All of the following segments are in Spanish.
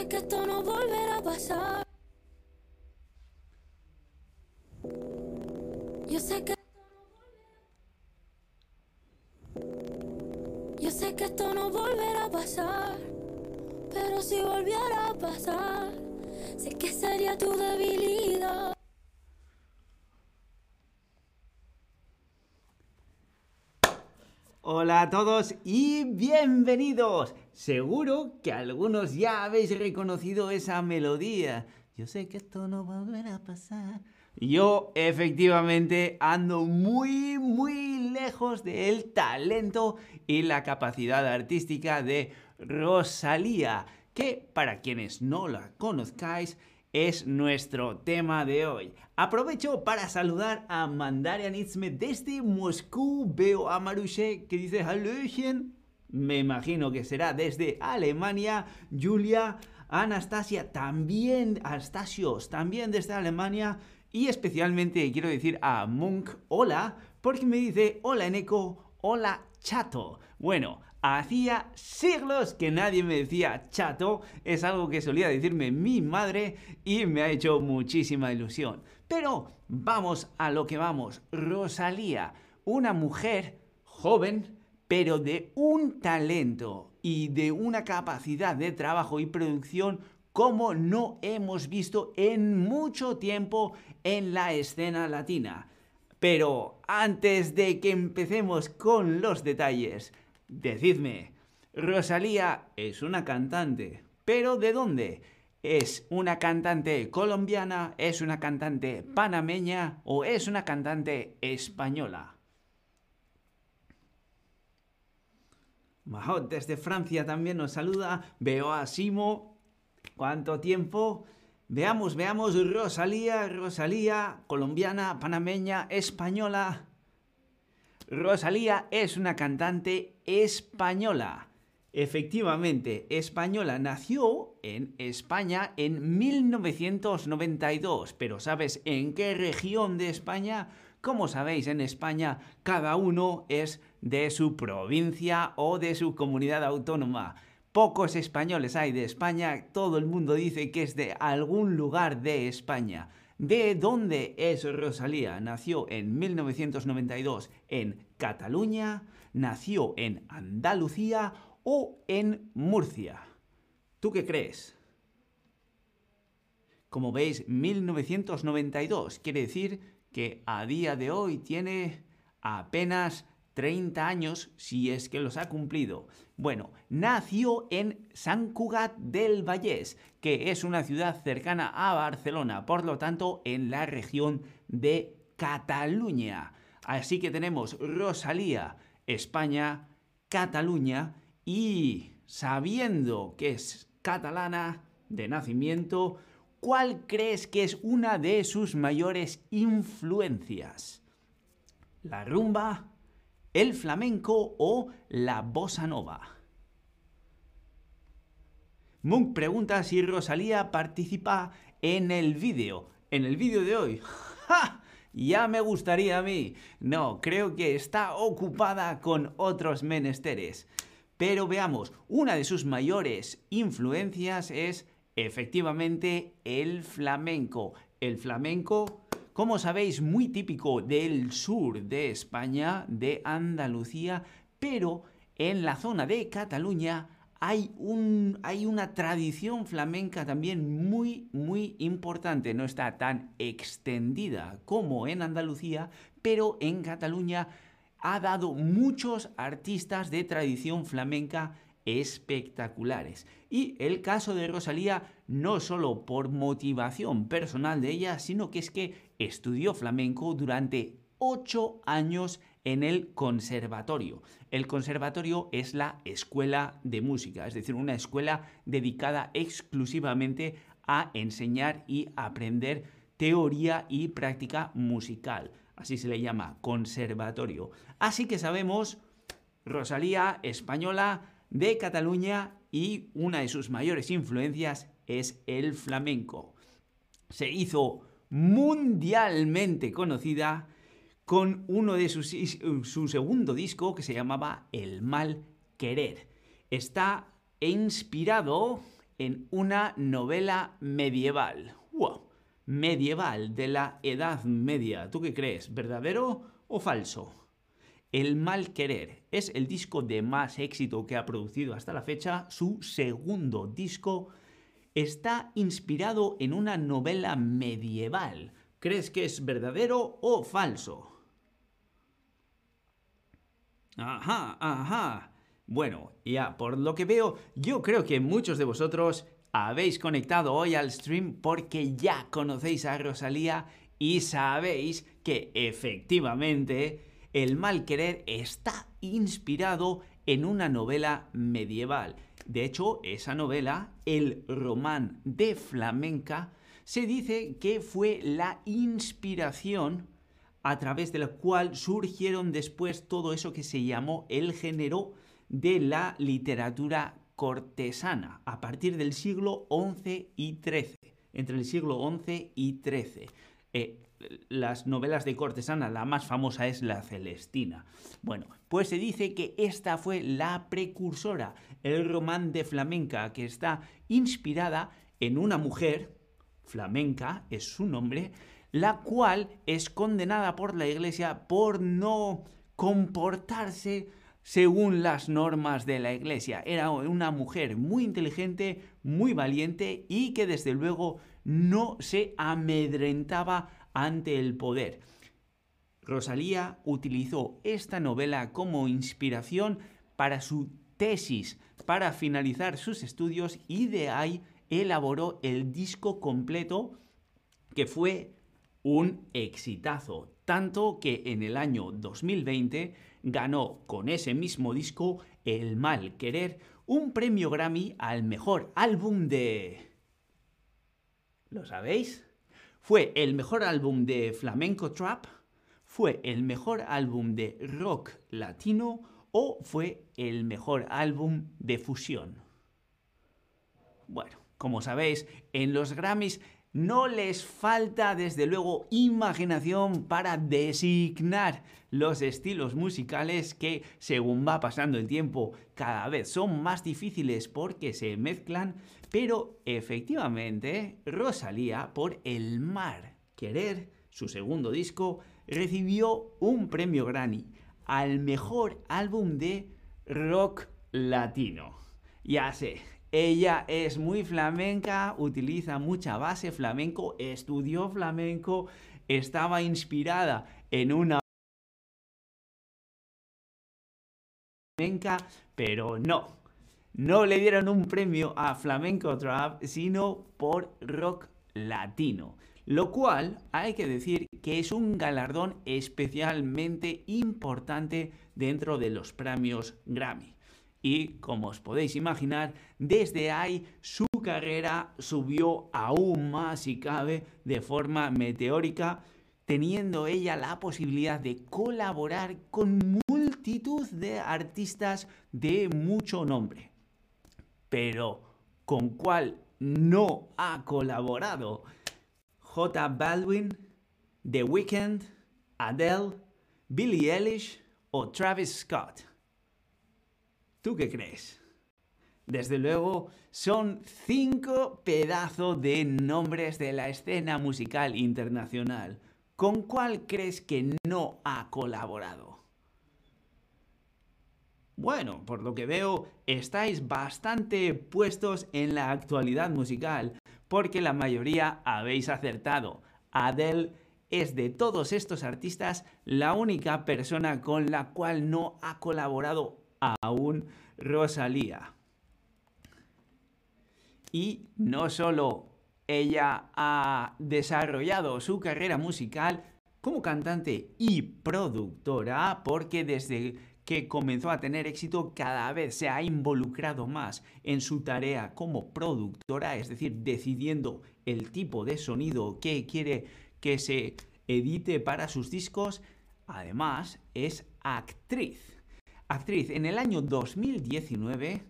sé que esto no volverá a pasar. Yo sé que Yo sé que esto no volverá a pasar, pero si volviera a pasar, sé que sería tu debilidad. Hola a todos y bienvenidos. Seguro que algunos ya habéis reconocido esa melodía. Yo sé que esto no volverá a pasar. Yo efectivamente ando muy, muy lejos del talento y la capacidad artística de Rosalía, que para quienes no la conozcáis, es nuestro tema de hoy. Aprovecho para saludar a Mandarian Itzme desde Moscú. Veo a Marushe que dice Hallöchen. Me imagino que será desde Alemania. Julia, Anastasia también, Anastasios también desde Alemania. Y especialmente quiero decir a Monk hola, porque me dice hola Eneco, hola chato. Bueno, hacía siglos que nadie me decía chato, es algo que solía decirme mi madre y me ha hecho muchísima ilusión. Pero vamos a lo que vamos. Rosalía, una mujer joven, pero de un talento y de una capacidad de trabajo y producción como no hemos visto en mucho tiempo en la escena latina. Pero antes de que empecemos con los detalles, decidme, Rosalía es una cantante, pero ¿de dónde? ¿Es una cantante colombiana? ¿Es una cantante panameña? ¿O es una cantante española? Mahot desde Francia también nos saluda. Veo a Simo. ¿Cuánto tiempo? Veamos, veamos, Rosalía, Rosalía, colombiana, panameña, española. Rosalía es una cantante española. Efectivamente, española nació en España en 1992, pero ¿sabes en qué región de España? Como sabéis, en España cada uno es de su provincia o de su comunidad autónoma. Pocos españoles hay de España, todo el mundo dice que es de algún lugar de España. ¿De dónde es Rosalía? Nació en 1992 en Cataluña, nació en Andalucía o en Murcia. ¿Tú qué crees? Como veis, 1992 quiere decir que a día de hoy tiene apenas 30 años si es que los ha cumplido. Bueno, nació en San Cugat del Vallès, que es una ciudad cercana a Barcelona, por lo tanto en la región de Cataluña. Así que tenemos Rosalía, España, Cataluña y sabiendo que es catalana de nacimiento, ¿cuál crees que es una de sus mayores influencias? ¿La rumba, el flamenco o la bossa nova. Munk pregunta si Rosalía participa en el vídeo. En el vídeo de hoy. ¡Ja! Ya me gustaría a mí. No, creo que está ocupada con otros menesteres. Pero veamos, una de sus mayores influencias es efectivamente el flamenco. El flamenco como sabéis, muy típico del sur de España, de Andalucía, pero en la zona de Cataluña hay, un, hay una tradición flamenca también muy, muy importante. No está tan extendida como en Andalucía, pero en Cataluña ha dado muchos artistas de tradición flamenca espectaculares. Y el caso de Rosalía, no solo por motivación personal de ella, sino que es que estudió flamenco durante ocho años en el conservatorio. El conservatorio es la escuela de música, es decir, una escuela dedicada exclusivamente a enseñar y aprender teoría y práctica musical. Así se le llama, conservatorio. Así que sabemos, Rosalía, española, de Cataluña y una de sus mayores influencias es el flamenco. Se hizo mundialmente conocida con uno de sus, su segundo disco que se llamaba El mal querer. Está inspirado en una novela medieval. ¡Wow! Medieval, de la Edad Media. ¿Tú qué crees? ¿Verdadero o falso? El mal querer es el disco de más éxito que ha producido hasta la fecha. Su segundo disco está inspirado en una novela medieval. ¿Crees que es verdadero o falso? Ajá, ajá. Bueno, ya por lo que veo, yo creo que muchos de vosotros habéis conectado hoy al stream porque ya conocéis a Rosalía y sabéis que efectivamente el mal querer está inspirado en una novela medieval. De hecho, esa novela, El Román de Flamenca, se dice que fue la inspiración a través de la cual surgieron después todo eso que se llamó el género de la literatura cortesana, a partir del siglo XI y XIII, entre el siglo XI y XIII. Eh, las novelas de cortesana, la más famosa es la Celestina. Bueno, pues se dice que esta fue la precursora, el román de flamenca, que está inspirada en una mujer, flamenca es su nombre, la cual es condenada por la iglesia por no comportarse según las normas de la iglesia. Era una mujer muy inteligente, muy valiente y que desde luego no se amedrentaba ante el poder. Rosalía utilizó esta novela como inspiración para su tesis, para finalizar sus estudios y de ahí elaboró el disco completo que fue un exitazo, tanto que en el año 2020 ganó con ese mismo disco El Mal Querer un premio Grammy al mejor álbum de... ¿Lo sabéis? Fue el mejor álbum de flamenco trap, fue el mejor álbum de rock latino o fue el mejor álbum de fusión. Bueno, como sabéis, en los Grammys no les falta desde luego imaginación para designar los estilos musicales que según va pasando el tiempo cada vez son más difíciles porque se mezclan, pero efectivamente Rosalía por El Mar Querer, su segundo disco, recibió un premio Grammy al mejor álbum de rock latino. Ya sé, ella es muy flamenca, utiliza mucha base flamenco, estudió flamenco, estaba inspirada en una flamenca, pero no. No le dieron un premio a Flamenco Trap, sino por rock latino. Lo cual hay que decir que es un galardón especialmente importante dentro de los premios Grammy y, como os podéis imaginar, desde ahí su carrera subió aún más, si cabe, de forma meteórica, teniendo ella la posibilidad de colaborar con multitud de artistas de mucho nombre. Pero, ¿con cuál no ha colaborado? J Baldwin, The Weeknd, Adele, Billie Eilish o Travis Scott. ¿Tú qué crees? Desde luego, son cinco pedazos de nombres de la escena musical internacional. ¿Con cuál crees que no ha colaborado? Bueno, por lo que veo, estáis bastante puestos en la actualidad musical, porque la mayoría habéis acertado. Adele es de todos estos artistas la única persona con la cual no ha colaborado aún Rosalía. Y no solo ella ha desarrollado su carrera musical como cantante y productora, porque desde que comenzó a tener éxito cada vez se ha involucrado más en su tarea como productora, es decir, decidiendo el tipo de sonido que quiere que se edite para sus discos. Además, es actriz actriz, en el año 2019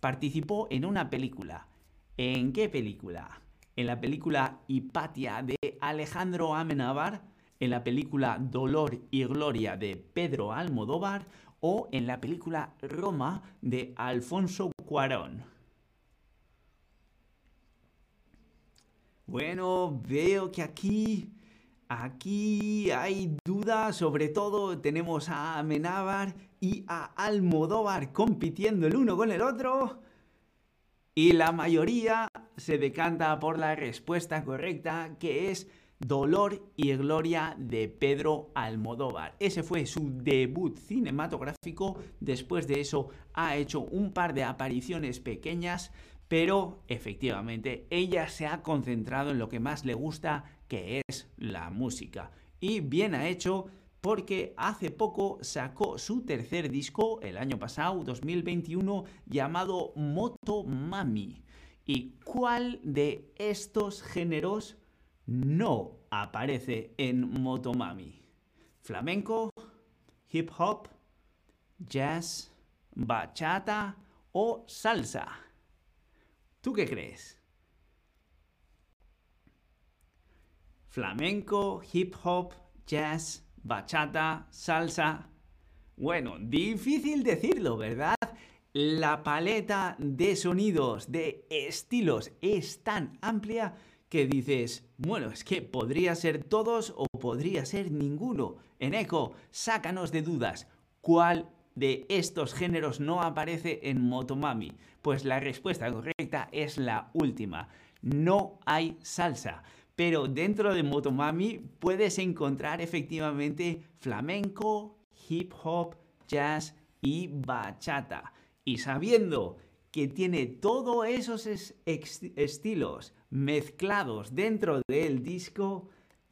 participó en una película. ¿En qué película? En la película Hipatia de Alejandro Amenábar, en la película Dolor y Gloria de Pedro Almodóvar o en la película Roma de Alfonso Cuarón. Bueno, veo que aquí, aquí hay dudas, sobre todo tenemos a Amenábar y a Almodóvar compitiendo el uno con el otro. Y la mayoría se decanta por la respuesta correcta, que es Dolor y Gloria de Pedro Almodóvar. Ese fue su debut cinematográfico. Después de eso ha hecho un par de apariciones pequeñas, pero efectivamente ella se ha concentrado en lo que más le gusta, que es la música. Y bien ha hecho porque hace poco sacó su tercer disco, el año pasado, 2021, llamado Moto Mami. ¿Y cuál de estos géneros no aparece en Motomami? ¿Flamenco? ¿Hip hop? ¿Jazz? ¿Bachata? ¿O salsa? ¿Tú qué crees? ¿Flamenco? ¿Hip hop? ¿Jazz? ¿Bachata? ¿Salsa? Bueno, difícil decirlo, ¿verdad? La paleta de sonidos, de estilos es tan amplia que dices, bueno, es que podría ser todos o podría ser ninguno. En eco, sácanos de dudas. ¿Cuál de estos géneros no aparece en Motomami? Pues la respuesta correcta es la última. No hay salsa. Pero dentro de Motomami puedes encontrar efectivamente flamenco, hip hop, jazz y bachata. Y sabiendo que tiene todos esos estilos mezclados dentro del disco,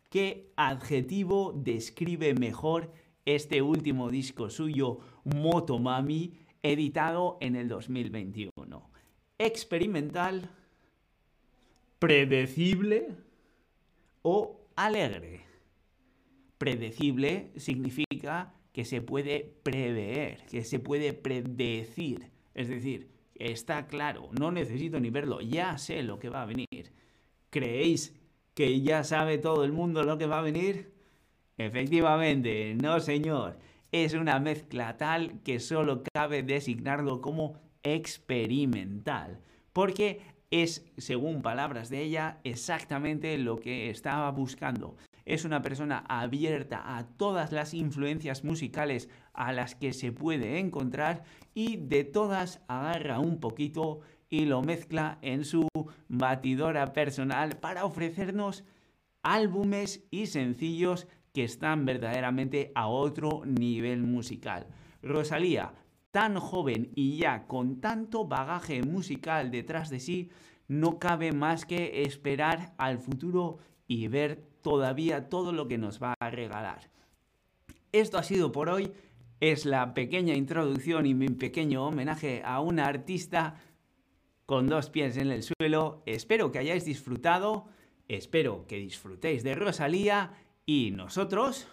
¿qué adjetivo describe mejor este último disco suyo, Motomami, editado en el 2021? ¿Experimental? ¿Predecible? ¿O alegre? Predecible significa que se puede prever, que se puede predecir. Es decir, Está claro, no necesito ni verlo, ya sé lo que va a venir. ¿Creéis que ya sabe todo el mundo lo que va a venir? Efectivamente, no señor. Es una mezcla tal que solo cabe designarlo como experimental. Porque es, según palabras de ella, exactamente lo que estaba buscando es una persona abierta a todas las influencias musicales a las que se puede encontrar y de todas agarra un poquito y lo mezcla en su batidora personal para ofrecernos álbumes y sencillos que están verdaderamente a otro nivel musical. Rosalía, tan joven y ya con tanto bagaje musical detrás de sí, no cabe más que esperar al futuro y ver todavía todo lo que nos va a regalar. Esto ha sido por hoy. Es la pequeña introducción y mi pequeño homenaje a una artista con dos pies en el suelo. Espero que hayáis disfrutado. Espero que disfrutéis de Rosalía. Y nosotros,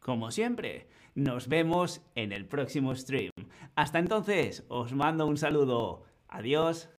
como siempre, nos vemos en el próximo stream. Hasta entonces, os mando un saludo. Adiós.